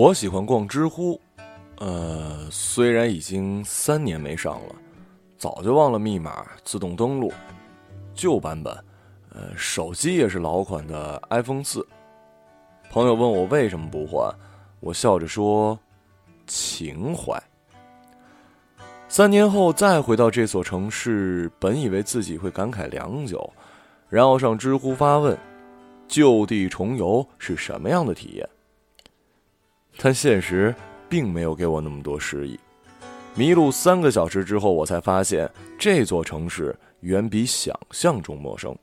我喜欢逛知乎，呃，虽然已经三年没上了，早就忘了密码，自动登录，旧版本，呃，手机也是老款的 iPhone 四。朋友问我为什么不换，我笑着说：“情怀。”三年后再回到这所城市，本以为自己会感慨良久，然后上知乎发问：“就地重游是什么样的体验？”但现实并没有给我那么多诗意。迷路三个小时之后，我才发现这座城市远比想象中陌生。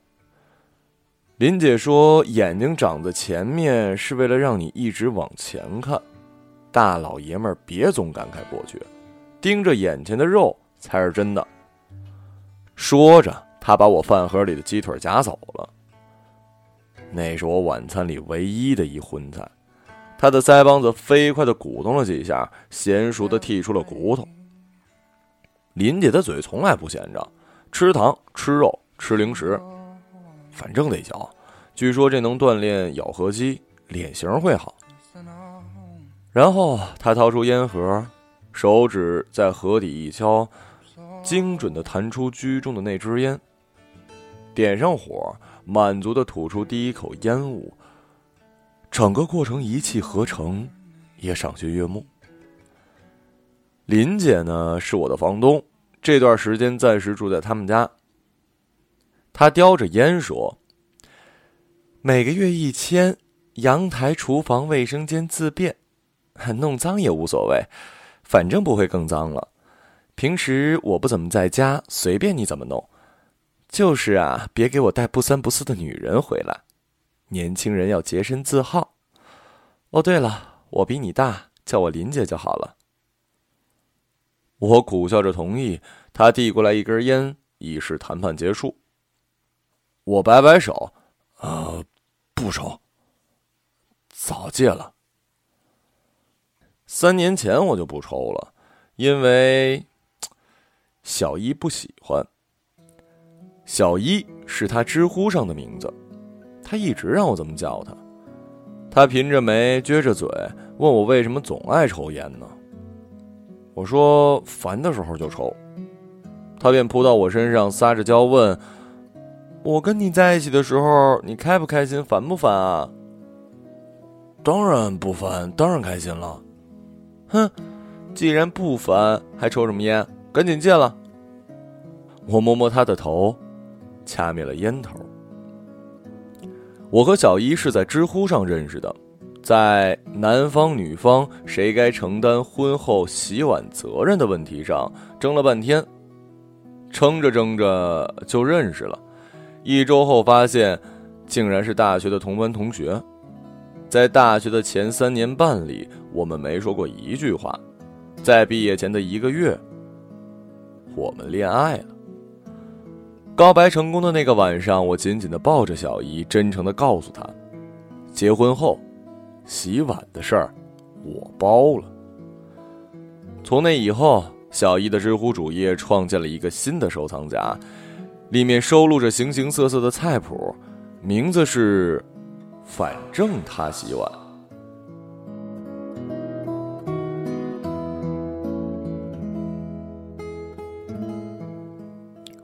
林姐说：“眼睛长在前面是为了让你一直往前看，大老爷们儿别总感慨过去，盯着眼前的肉才是真的。”说着，他把我饭盒里的鸡腿夹走了。那是我晚餐里唯一的一荤菜。他的腮帮子飞快地鼓动了几下，娴熟地剔出了骨头。林姐的嘴从来不闲着，吃糖、吃肉、吃零食，反正得嚼。据说这能锻炼咬合肌，脸型会好。然后他掏出烟盒，手指在盒底一敲，精准地弹出居中的那支烟，点上火，满足地吐出第一口烟雾。整个过程一气呵成，也赏心悦目。林姐呢是我的房东，这段时间暂时住在他们家。她叼着烟说：“每个月一千，阳台、厨房、卫生间自便，弄脏也无所谓，反正不会更脏了。平时我不怎么在家，随便你怎么弄。就是啊，别给我带不三不四的女人回来。”年轻人要洁身自好。哦，对了，我比你大，叫我林姐就好了。我苦笑着同意。他递过来一根烟，以示谈判结束。我摆摆手，呃，不抽。早戒了。三年前我就不抽了，因为小一不喜欢。小一是他知乎上的名字。他一直让我这么叫他，他颦着眉，撅着嘴，问我为什么总爱抽烟呢？我说烦的时候就抽。他便扑到我身上，撒着娇问：“我跟你在一起的时候，你开不开心，烦不烦啊？”当然不烦，当然开心了。哼，既然不烦，还抽什么烟？赶紧戒了。我摸摸他的头，掐灭了烟头。我和小一是在知乎上认识的，在男方女方谁该承担婚后洗碗责任的问题上争了半天，争着争着就认识了。一周后发现，竟然是大学的同班同学。在大学的前三年半里，我们没说过一句话。在毕业前的一个月，我们恋爱了。告白成功的那个晚上，我紧紧的抱着小姨，真诚的告诉她，结婚后，洗碗的事儿，我包了。从那以后，小姨的知乎主页创建了一个新的收藏夹，里面收录着形形色色的菜谱，名字是“反正他洗碗”。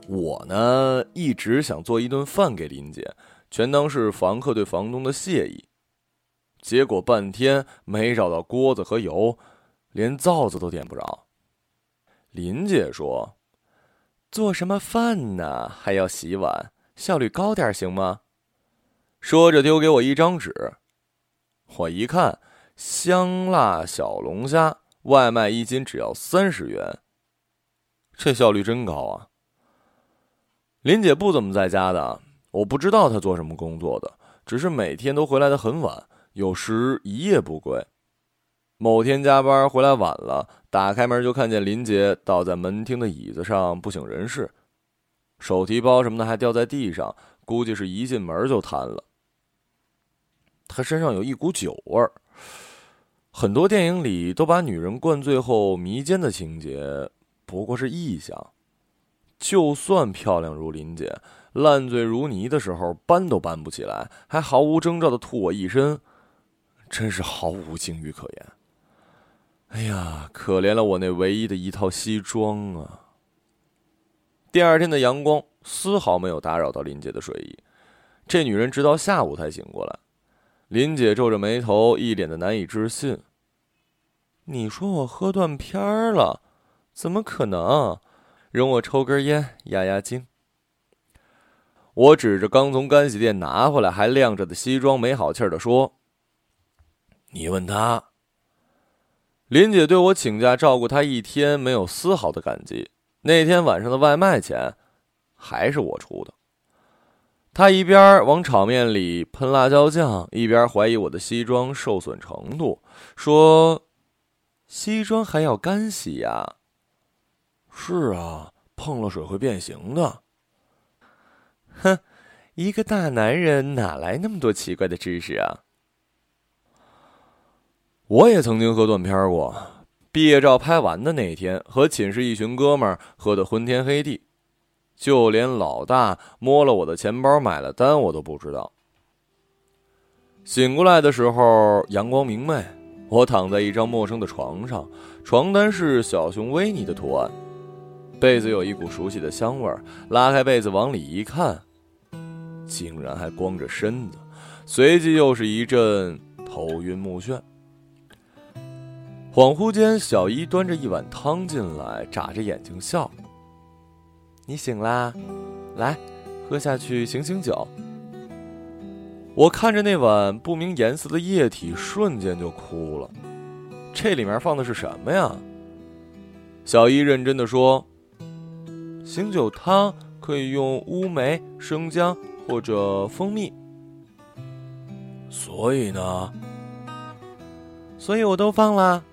我呢，一直想做一顿饭给林姐，全当是房客对房东的谢意。结果半天没找到锅子和油，连灶子都点不着。林姐说：“做什么饭呢？还要洗碗，效率高点行吗？”说着丢给我一张纸，我一看，香辣小龙虾外卖一斤只要三十元，这效率真高啊！林姐不怎么在家的，我不知道她做什么工作的，只是每天都回来的很晚，有时一夜不归。某天加班回来晚了，打开门就看见林姐倒在门厅的椅子上不省人事，手提包什么的还掉在地上，估计是一进门就瘫了。她身上有一股酒味儿，很多电影里都把女人灌醉后迷奸的情节，不过是臆想。就算漂亮如林姐，烂醉如泥的时候，搬都搬不起来，还毫无征兆的吐我一身，真是毫无境遇可言。哎呀，可怜了我那唯一的一套西装啊！第二天的阳光丝毫没有打扰到林姐的睡意，这女人直到下午才醒过来。林姐皱着眉头，一脸的难以置信。你说我喝断片儿了？怎么可能？容我抽根烟压压惊。我指着刚从干洗店拿回来还晾着的西装，没好气儿的说：“你问他。”林姐对我请假照顾她一天，没有丝毫的感激。那天晚上的外卖钱，还是我出的。她一边往炒面里喷辣椒酱，一边怀疑我的西装受损程度，说：“西装还要干洗呀？”“是啊，碰了水会变形的。”“哼，一个大男人哪来那么多奇怪的知识啊？”我也曾经喝断片过，毕业照拍完的那天，和寝室一群哥们儿喝得昏天黑地，就连老大摸了我的钱包买了单，我都不知道。醒过来的时候，阳光明媚，我躺在一张陌生的床上，床单是小熊维尼的图案，被子有一股熟悉的香味儿。拉开被子往里一看，竟然还光着身子，随即又是一阵头晕目眩。恍惚间，小伊端着一碗汤进来，眨着眼睛笑：“你醒啦，来，喝下去醒醒酒。”我看着那碗不明颜色的液体，瞬间就哭了。这里面放的是什么呀？小伊认真的说：“醒酒汤可以用乌梅、生姜或者蜂蜜。”所以呢？所以我都放了。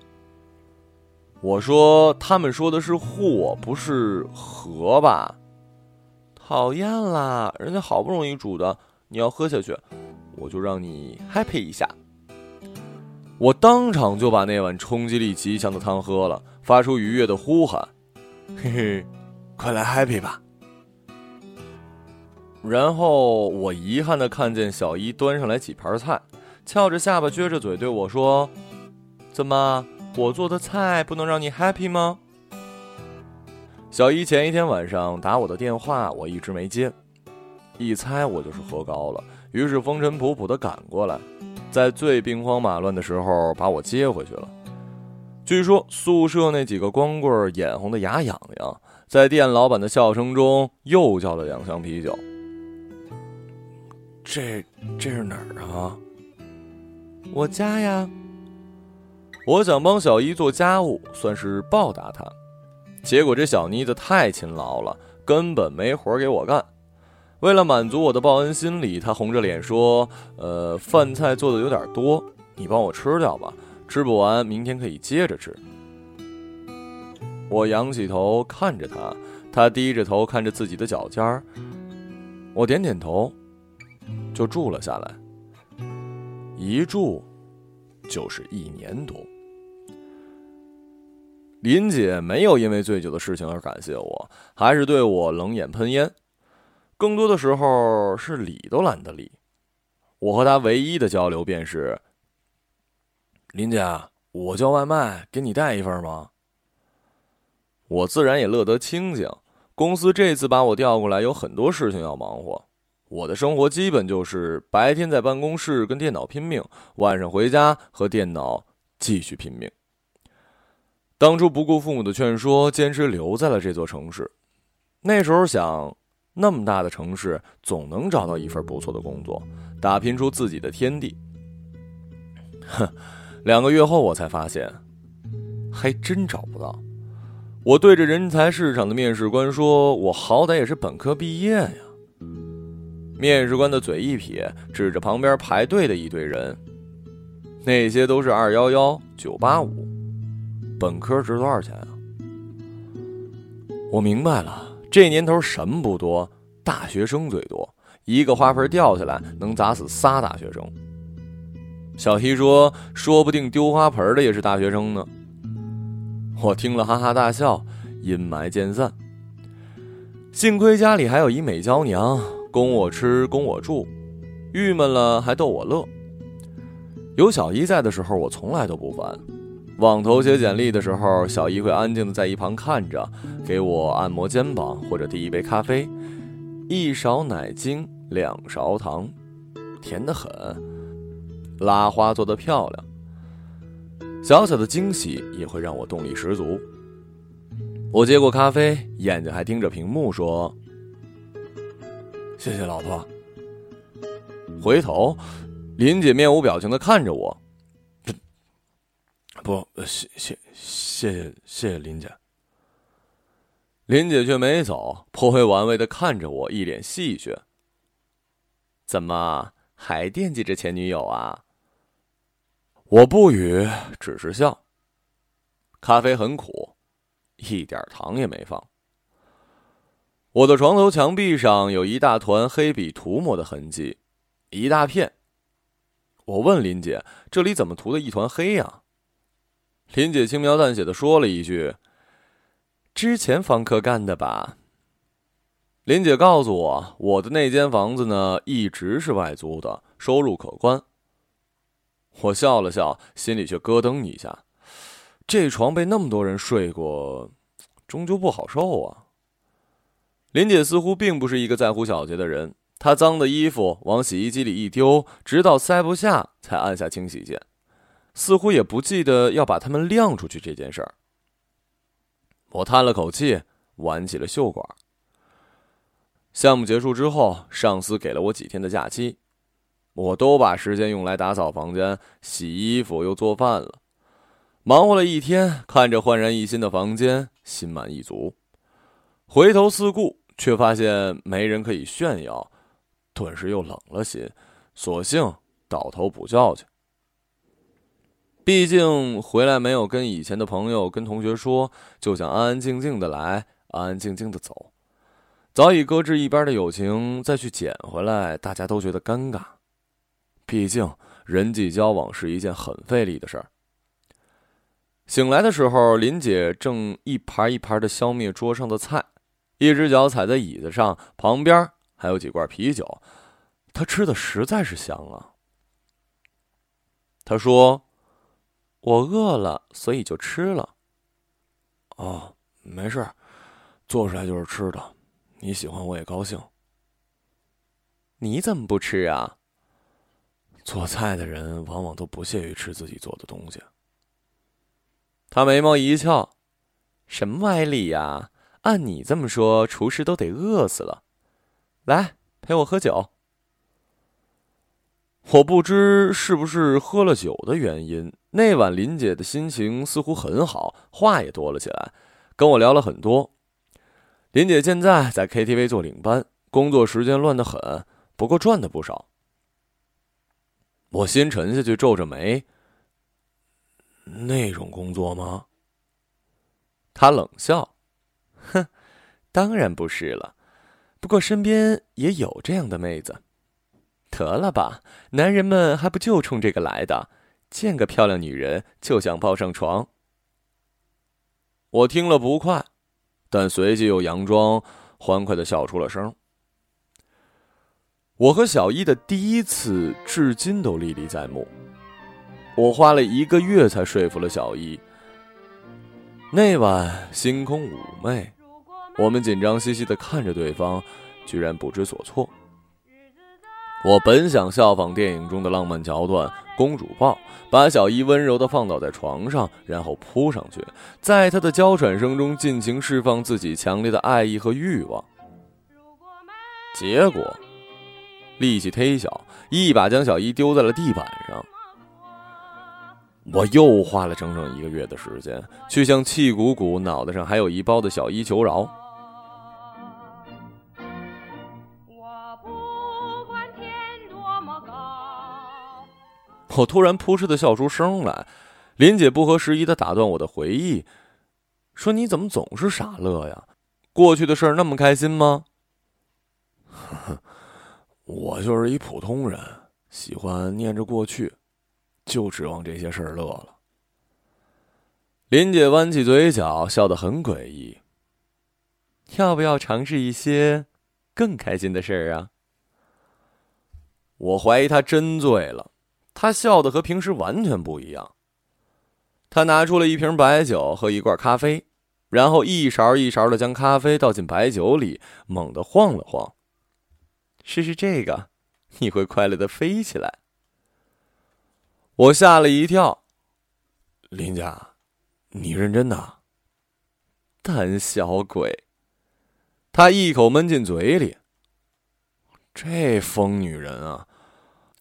我说：“他们说的是祸，不是和吧？”讨厌啦！人家好不容易煮的，你要喝下去，我就让你 happy 一下。我当场就把那碗冲击力极强的汤喝了，发出愉悦的呼喊：“嘿嘿，快来 happy 吧！”然后我遗憾的看见小姨端上来几盘菜，翘着下巴撅着嘴对我说：“怎么？”我做的菜不能让你 happy 吗？小姨前一天晚上打我的电话，我一直没接，一猜我就是喝高了，于是风尘仆仆的赶过来，在最兵荒马乱的时候把我接回去了。据说宿舍那几个光棍眼红的牙痒痒，在店老板的笑声中又叫了两箱啤酒。这这是哪儿啊？我家呀。我想帮小姨做家务，算是报答她。结果这小妮子太勤劳了，根本没活给我干。为了满足我的报恩心理，她红着脸说：“呃，饭菜做的有点多，你帮我吃掉吧，吃不完明天可以接着吃。”我仰起头看着她，她低着头看着自己的脚尖儿。我点点头，就住了下来。一住就是一年多。林姐没有因为醉酒的事情而感谢我，还是对我冷眼喷烟。更多的时候是理都懒得理。我和她唯一的交流便是：“林姐，我叫外卖，给你带一份吗？”我自然也乐得清静。公司这次把我调过来，有很多事情要忙活。我的生活基本就是白天在办公室跟电脑拼命，晚上回家和电脑继续拼命。当初不顾父母的劝说，坚持留在了这座城市。那时候想，那么大的城市，总能找到一份不错的工作，打拼出自己的天地。哼，两个月后我才发现，还真找不到。我对着人才市场的面试官说：“我好歹也是本科毕业呀。”面试官的嘴一撇，指着旁边排队的一堆人：“那些都是二幺幺、九八五。”本科值多少钱啊？我明白了，这年头什么不多，大学生最多，一个花盆掉下来能砸死仨大学生。小希说：“说不定丢花盆的也是大学生呢。”我听了哈哈大笑，阴霾渐散。幸亏家里还有一美娇娘，供我吃，供我住，郁闷了还逗我乐。有小姨在的时候，我从来都不烦。网头写简历的时候，小姨会安静的在一旁看着，给我按摩肩膀或者递一杯咖啡，一勺奶精，两勺糖，甜得很，拉花做得漂亮。小小的惊喜也会让我动力十足。我接过咖啡，眼睛还盯着屏幕说：“谢谢老婆。”回头，林姐面无表情的看着我。不，谢谢谢谢谢谢林姐。林姐却没走，颇为玩味的看着我，一脸戏谑。怎么还惦记着前女友啊？我不语，只是笑。咖啡很苦，一点糖也没放。我的床头墙壁上有一大团黑笔涂抹的痕迹，一大片。我问林姐：“这里怎么涂的一团黑呀？”林姐轻描淡写的说了一句：“之前房客干的吧。”林姐告诉我，我的那间房子呢，一直是外租的，收入可观。我笑了笑，心里却咯噔一下。这床被那么多人睡过，终究不好受啊。林姐似乎并不是一个在乎小节的人，她脏的衣服往洗衣机里一丢，直到塞不下才按下清洗键。似乎也不记得要把它们晾出去这件事儿。我叹了口气，挽起了袖管。项目结束之后，上司给了我几天的假期，我都把时间用来打扫房间、洗衣服又做饭了。忙活了一天，看着焕然一新的房间，心满意足。回头四顾，却发现没人可以炫耀，顿时又冷了心，索性倒头补觉去。毕竟回来没有跟以前的朋友、跟同学说，就想安安静静的来，安安静静的走。早已搁置一边的友情再去捡回来，大家都觉得尴尬。毕竟人际交往是一件很费力的事儿。醒来的时候，林姐正一盘一盘的消灭桌上的菜，一只脚踩在椅子上，旁边还有几罐啤酒，她吃的实在是香啊。她说。我饿了，所以就吃了。哦，没事，做出来就是吃的，你喜欢我也高兴。你怎么不吃啊？做菜的人往往都不屑于吃自己做的东西。他眉毛一翘，什么歪理呀？按你这么说，厨师都得饿死了。来，陪我喝酒。我不知是不是喝了酒的原因。那晚，林姐的心情似乎很好，话也多了起来，跟我聊了很多。林姐现在在 KTV 做领班，工作时间乱得很，不过赚的不少。我心沉下去，皱着眉。那种工作吗？他冷笑，哼，当然不是了。不过身边也有这样的妹子。得了吧，男人们还不就冲这个来的？见个漂亮女人就想抱上床。我听了不快，但随即又佯装欢快的笑出了声。我和小一的第一次，至今都历历在目。我花了一个月才说服了小一。那晚星空妩媚，我们紧张兮兮的看着对方，居然不知所措。我本想效仿电影中的浪漫桥段，公主抱，把小一温柔的放倒在床上，然后扑上去，在她的娇喘声中尽情释放自己强烈的爱意和欲望。结果，力气忒小，一把将小伊丢在了地板上。我又花了整整一个月的时间，去向气鼓鼓、脑袋上还有一包的小伊求饶。我突然扑哧的笑出声来，林姐不合时宜的打断我的回忆，说：“你怎么总是傻乐呀？过去的事儿那么开心吗？”呵 呵我就是一普通人，喜欢念着过去，就指望这些事儿乐了。林姐弯起嘴角，笑得很诡异。要不要尝试一些更开心的事儿啊？我怀疑她真醉了。他笑的和平时完全不一样。他拿出了一瓶白酒和一罐咖啡，然后一勺一勺的将咖啡倒进白酒里，猛地晃了晃。试试这个，你会快乐的飞起来。我吓了一跳。林家，你认真的？胆小鬼！他一口闷进嘴里。这疯女人啊！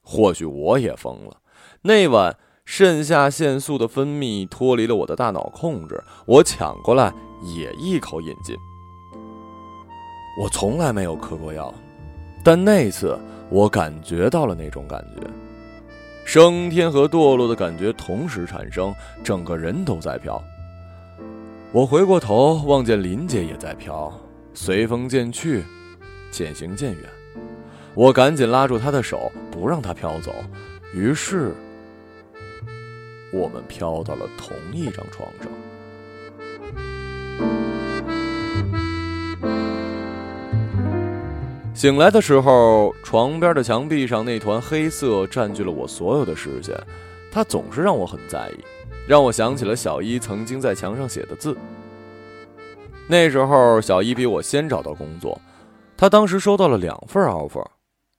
或许我也疯了。那晚，肾下腺素的分泌脱离了我的大脑控制，我抢过来也一口饮尽。我从来没有嗑过药，但那次我感觉到了那种感觉，升天和堕落的感觉同时产生，整个人都在飘。我回过头，望见林姐也在飘，随风渐去，渐行渐远。我赶紧拉住她的手，不让她飘走。于是，我们飘到了同一张床上。醒来的时候，床边的墙壁上那团黑色占据了我所有的视线，它总是让我很在意。让我想起了小一曾经在墙上写的字。那时候，小一比我先找到工作，他当时收到了两份 offer，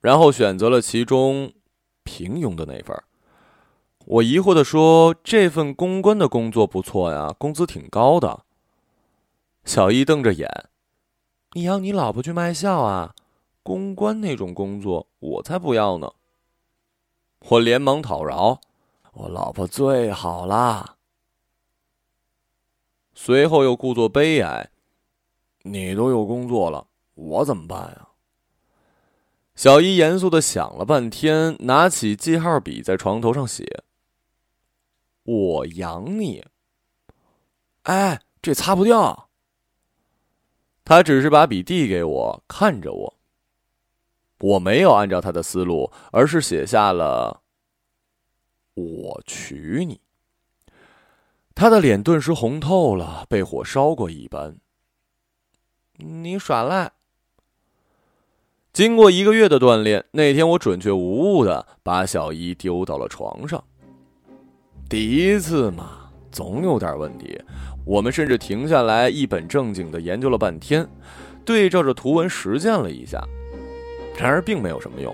然后选择了其中平庸的那份。我疑惑的说：“这份公关的工作不错呀，工资挺高的。”小一瞪着眼：“你要你老婆去卖笑啊？公关那种工作，我才不要呢！”我连忙讨饶。我老婆最好啦。随后又故作悲哀：“你都有工作了，我怎么办呀？”小姨严肃的想了半天，拿起记号笔在床头上写：“我养你。”哎，这擦不掉。他只是把笔递给我，看着我。我没有按照他的思路，而是写下了。我娶你！他的脸顿时红透了，被火烧过一般。你耍赖！经过一个月的锻炼，那天我准确无误的把小姨丢到了床上。第一次嘛，总有点问题。我们甚至停下来一本正经的研究了半天，对照着图文实践了一下。然而并没有什么用。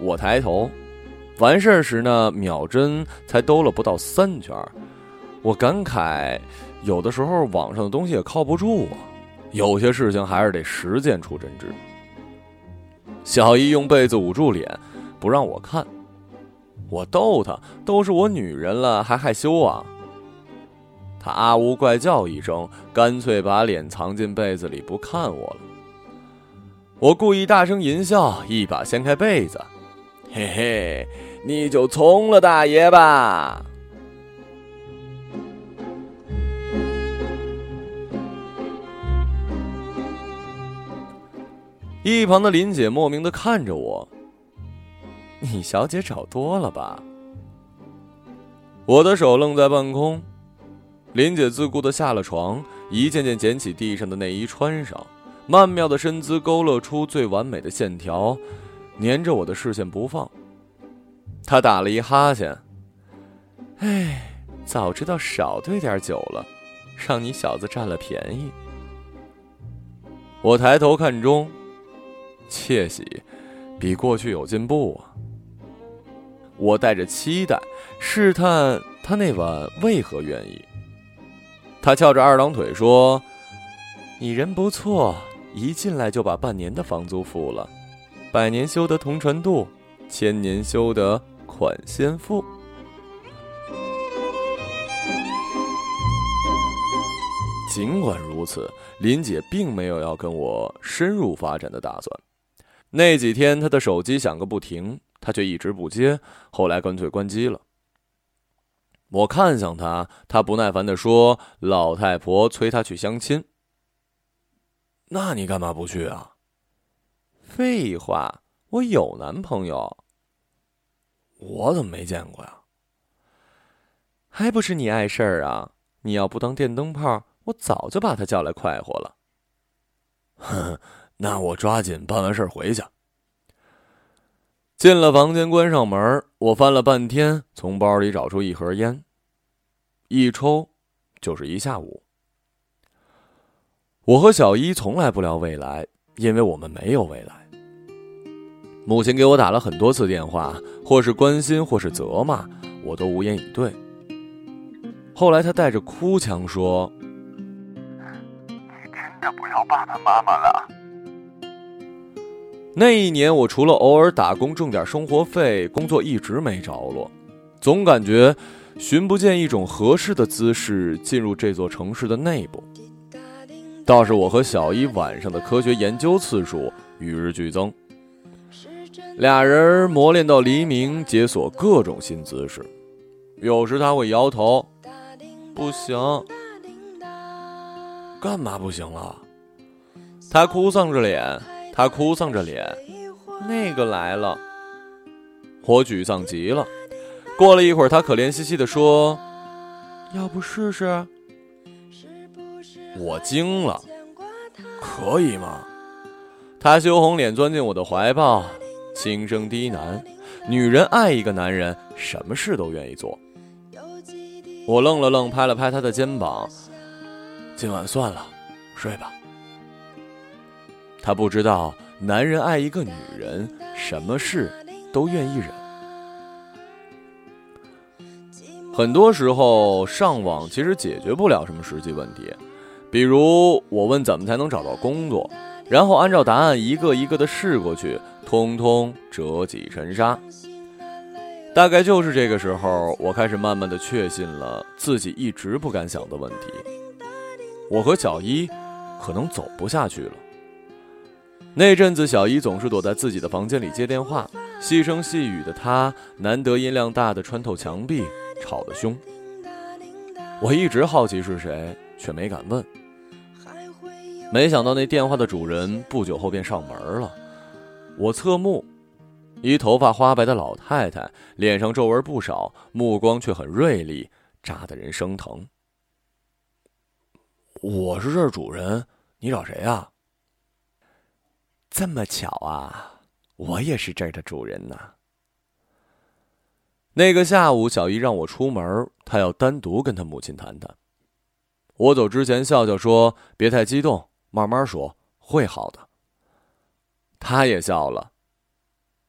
我抬头。完事儿时呢，秒针才兜了不到三圈我感慨，有的时候网上的东西也靠不住啊，有些事情还是得实践出真知。小姨用被子捂住脸，不让我看。我逗她，都是我女人了，还害羞啊？她啊呜怪叫一声，干脆把脸藏进被子里不看我了。我故意大声淫笑，一把掀开被子，嘿嘿。你就从了大爷吧！一旁的林姐莫名的看着我，你小姐找多了吧？我的手愣在半空，林姐自顾的下了床，一件件捡起地上的内衣穿上，曼妙的身姿勾勒出最完美的线条，粘着我的视线不放。他打了一哈欠，哎，早知道少兑点酒了，让你小子占了便宜。我抬头看钟，窃喜，比过去有进步啊。我带着期待试探他那晚为何愿意。他翘着二郎腿说：“你人不错，一进来就把半年的房租付了，百年修得同船渡，千年修得。”款先付。尽管如此，林姐并没有要跟我深入发展的打算。那几天，她的手机响个不停，她却一直不接，后来干脆关机了。我看向她，她不耐烦的说：“老太婆催她去相亲。”那你干嘛不去啊？废话，我有男朋友。我怎么没见过呀？还不是你碍事儿啊！你要不当电灯泡，我早就把他叫来快活了。哼，那我抓紧办完事儿回去。进了房间，关上门，我翻了半天，从包里找出一盒烟。一抽就是一下午。我和小一从来不聊未来，因为我们没有未来。母亲给我打了很多次电话，或是关心，或是责骂，我都无言以对。后来，她带着哭腔说：“你真的不要爸爸妈妈了。”那一年，我除了偶尔打工挣点生活费，工作一直没着落，总感觉寻不见一种合适的姿势进入这座城市的内部。倒是我和小一晚上的科学研究次数与日俱增，俩人磨练到黎明，解锁各种新姿势。有时他会摇头，不行，干嘛不行了？他哭丧着脸。他哭丧着脸，那个来了，我沮丧极了。过了一会儿，他可怜兮兮地说：“要不试试？”我惊了，可以吗？他羞红脸钻进我的怀抱，轻声低喃：“女人爱一个男人，什么事都愿意做。”我愣了愣，拍了拍他的肩膀：“今晚算了，睡吧。”他不知道，男人爱一个女人，什么事都愿意忍。很多时候，上网其实解决不了什么实际问题。比如，我问怎么才能找到工作，然后按照答案一个一个的试过去，通通折戟沉沙。大概就是这个时候，我开始慢慢的确信了自己一直不敢想的问题：我和小一可能走不下去了。那阵子，小姨总是躲在自己的房间里接电话，细声细语的她，难得音量大的穿透墙壁，吵得凶。我一直好奇是谁，却没敢问。没想到那电话的主人不久后便上门了。我侧目，一头发花白的老太太，脸上皱纹不少，目光却很锐利，扎得人生疼。我是这儿主人，你找谁呀？这么巧啊！我也是这儿的主人呢。那个下午，小姨让我出门，她要单独跟她母亲谈谈。我走之前笑笑说：“别太激动，慢慢说，会好的。”他也笑了。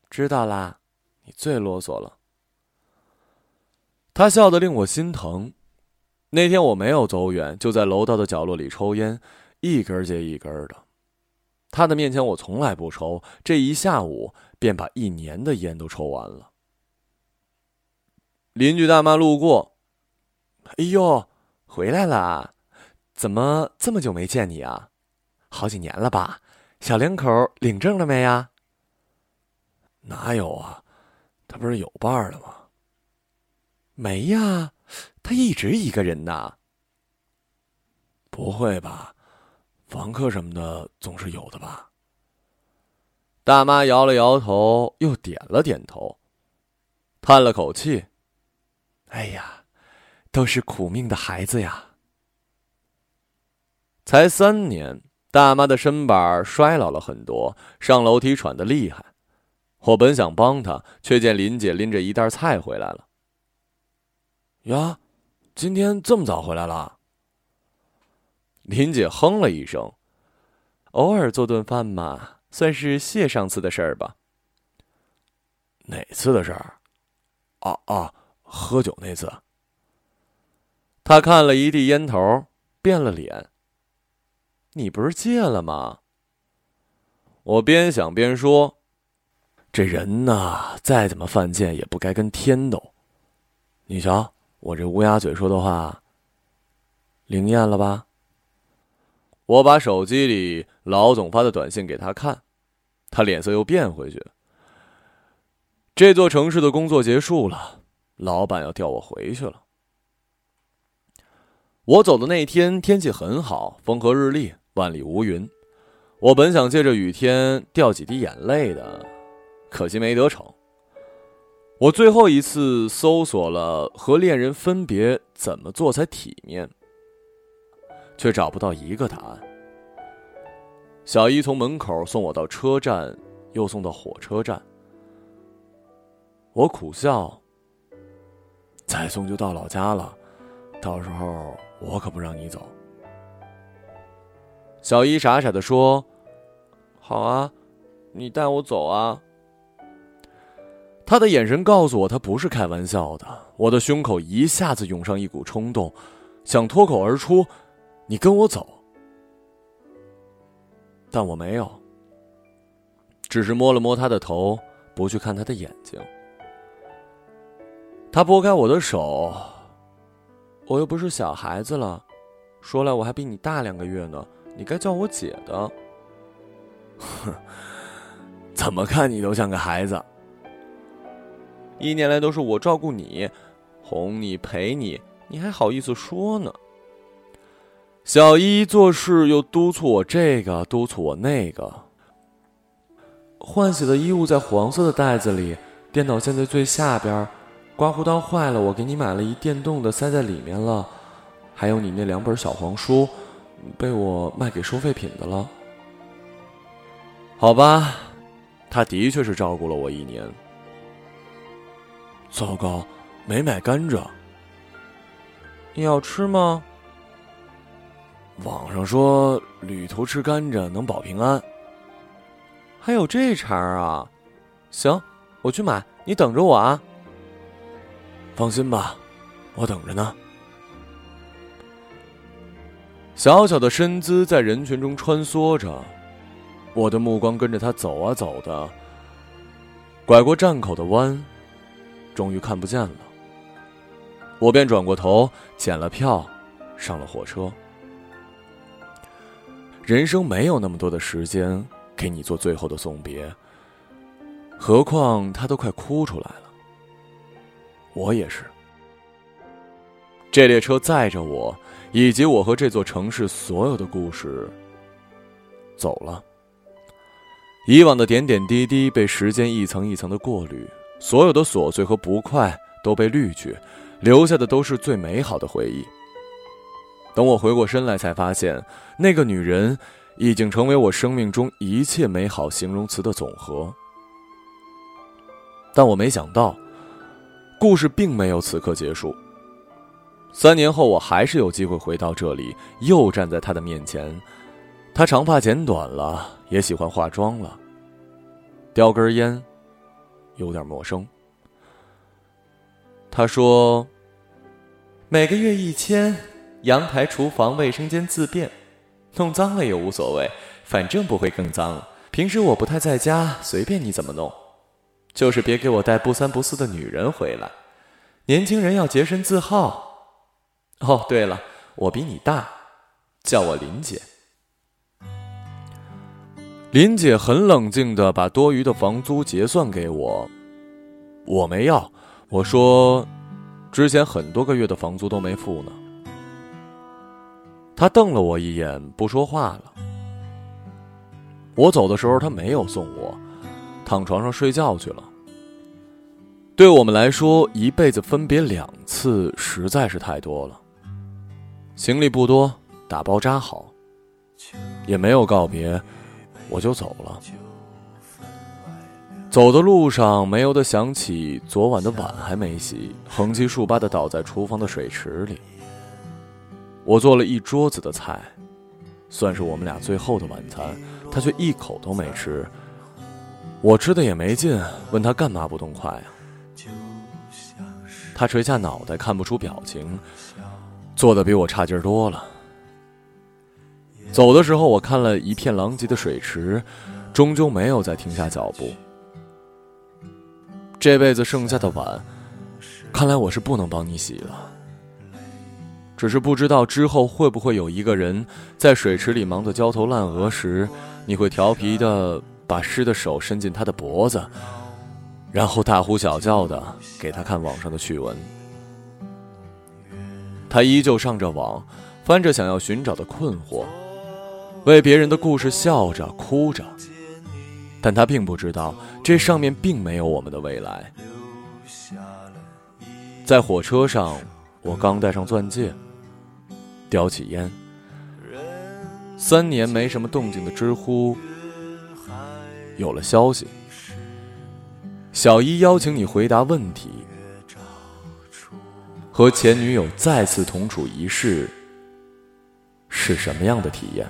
知道啦，你最啰嗦了。他笑得令我心疼。那天我没有走远，就在楼道的角落里抽烟，一根接一根的。他的面前我从来不抽，这一下午便把一年的烟都抽完了。邻居大妈路过，哎呦，回来了，怎么这么久没见你啊？好几年了吧？小两口领证了没呀？哪有啊？他不是有伴了吗？没呀，他一直一个人呢。不会吧？房客什么的总是有的吧？大妈摇了摇头，又点了点头，叹了口气：“哎呀，都是苦命的孩子呀！”才三年，大妈的身板衰老了很多，上楼梯喘得厉害。我本想帮她，却见林姐拎着一袋菜回来了。呀，今天这么早回来了？林姐哼了一声，偶尔做顿饭嘛，算是谢上次的事儿吧。哪次的事儿？啊啊，喝酒那次。他看了一地烟头，变了脸。你不是戒了吗？我边想边说：“这人呐，再怎么犯贱，也不该跟天斗。你瞧，我这乌鸦嘴说的话，灵验了吧？”我把手机里老总发的短信给他看，他脸色又变回去。这座城市的工作结束了，老板要调我回去了。我走的那天天气很好，风和日丽，万里无云。我本想借着雨天掉几滴眼泪的，可惜没得逞。我最后一次搜索了和恋人分别怎么做才体面。却找不到一个答案。小姨从门口送我到车站，又送到火车站。我苦笑。再送就到老家了，到时候我可不让你走。小一傻傻的说：“好啊，你带我走啊。”他的眼神告诉我，他不是开玩笑的。我的胸口一下子涌上一股冲动，想脱口而出：“你跟我走。”但我没有，只是摸了摸他的头，不去看他的眼睛。他拨开我的手，我又不是小孩子了，说来我还比你大两个月呢，你该叫我姐的。哼，怎么看你都像个孩子。一年来都是我照顾你，哄你陪你，你还好意思说呢？小依依做事又督促我这个，督促我那个。换洗的衣物在黄色的袋子里，电脑线在最下边，刮胡刀坏了，我给你买了一电动的，塞在里面了。还有你那两本小黄书，被我卖给收废品的了。好吧，他的确是照顾了我一年。糟糕，没买甘蔗。你要吃吗？网上说旅途吃甘蔗能保平安。还有这茬儿啊？行，我去买，你等着我啊。放心吧，我等着呢。小小的身姿在人群中穿梭着，我的目光跟着他走啊走的，拐过站口的弯。终于看不见了，我便转过头捡了票，上了火车。人生没有那么多的时间给你做最后的送别，何况他都快哭出来了。我也是。这列车载着我，以及我和这座城市所有的故事，走了。以往的点点滴滴被时间一层一层的过滤。所有的琐碎和不快都被滤去，留下的都是最美好的回忆。等我回过身来，才发现那个女人已经成为我生命中一切美好形容词的总和。但我没想到，故事并没有此刻结束。三年后，我还是有机会回到这里，又站在他的面前。他长发剪短了，也喜欢化妆了，叼根烟。有点陌生。他说：“每个月一千，阳台、厨房、卫生间自便，弄脏了也无所谓，反正不会更脏。平时我不太在家，随便你怎么弄，就是别给我带不三不四的女人回来。年轻人要洁身自好。哦，对了，我比你大，叫我林姐。”林姐很冷静的把多余的房租结算给我，我没要，我说，之前很多个月的房租都没付呢。她瞪了我一眼，不说话了。我走的时候，她没有送我，躺床上睡觉去了。对我们来说，一辈子分别两次实在是太多了。行李不多，打包扎好，也没有告别。我就走了。走的路上，没由得想起昨晚的碗还没洗，横七竖八的倒在厨房的水池里。我做了一桌子的菜，算是我们俩最后的晚餐，他却一口都没吃。我吃的也没劲，问他干嘛不动筷啊？他垂下脑袋，看不出表情，做的比我差劲多了。走的时候，我看了一片狼藉的水池，终究没有再停下脚步。这辈子剩下的碗，看来我是不能帮你洗了。只是不知道之后会不会有一个人在水池里忙得焦头烂额时，你会调皮的把湿的手伸进他的脖子，然后大呼小叫的给他看网上的趣闻。他依旧上着网，翻着想要寻找的困惑。为别人的故事笑着哭着，但他并不知道这上面并没有我们的未来。在火车上，我刚戴上钻戒，叼起烟。三年没什么动静的知乎有了消息：小一邀请你回答问题。和前女友再次同处一室是什么样的体验？